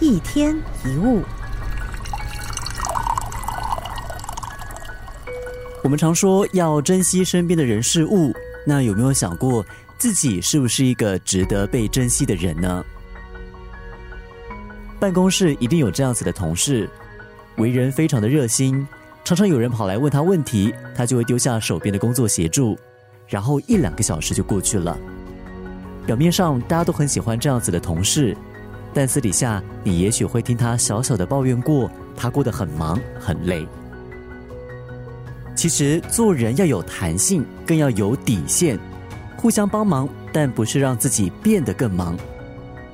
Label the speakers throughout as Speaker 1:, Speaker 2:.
Speaker 1: 一天一物，
Speaker 2: 我们常说要珍惜身边的人事物，那有没有想过自己是不是一个值得被珍惜的人呢？办公室一定有这样子的同事，为人非常的热心，常常有人跑来问他问题，他就会丢下手边的工作协助，然后一两个小时就过去了。表面上大家都很喜欢这样子的同事。但私底下，你也许会听他小小的抱怨过，他过得很忙很累。其实做人要有弹性，更要有底线，互相帮忙，但不是让自己变得更忙。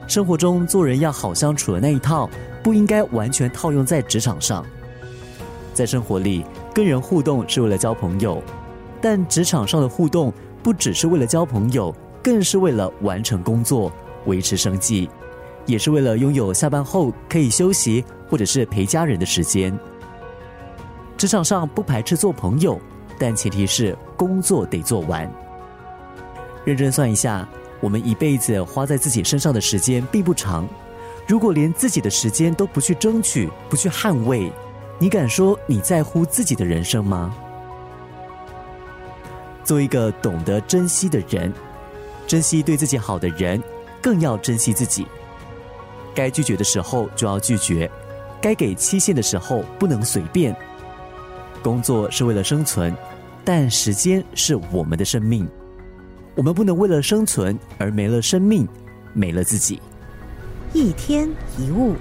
Speaker 2: 生活中做人要好相处的那一套，不应该完全套用在职场上。在生活里，跟人互动是为了交朋友，但职场上的互动不只是为了交朋友，更是为了完成工作，维持生计。也是为了拥有下班后可以休息或者是陪家人的时间。职场上不排斥做朋友，但前提是工作得做完。认真算一下，我们一辈子花在自己身上的时间并不长。如果连自己的时间都不去争取、不去捍卫，你敢说你在乎自己的人生吗？做一个懂得珍惜的人，珍惜对自己好的人，更要珍惜自己。该拒绝的时候就要拒绝，该给期限的时候不能随便。工作是为了生存，但时间是我们的生命，我们不能为了生存而没了生命，没了自己。
Speaker 1: 一天一物。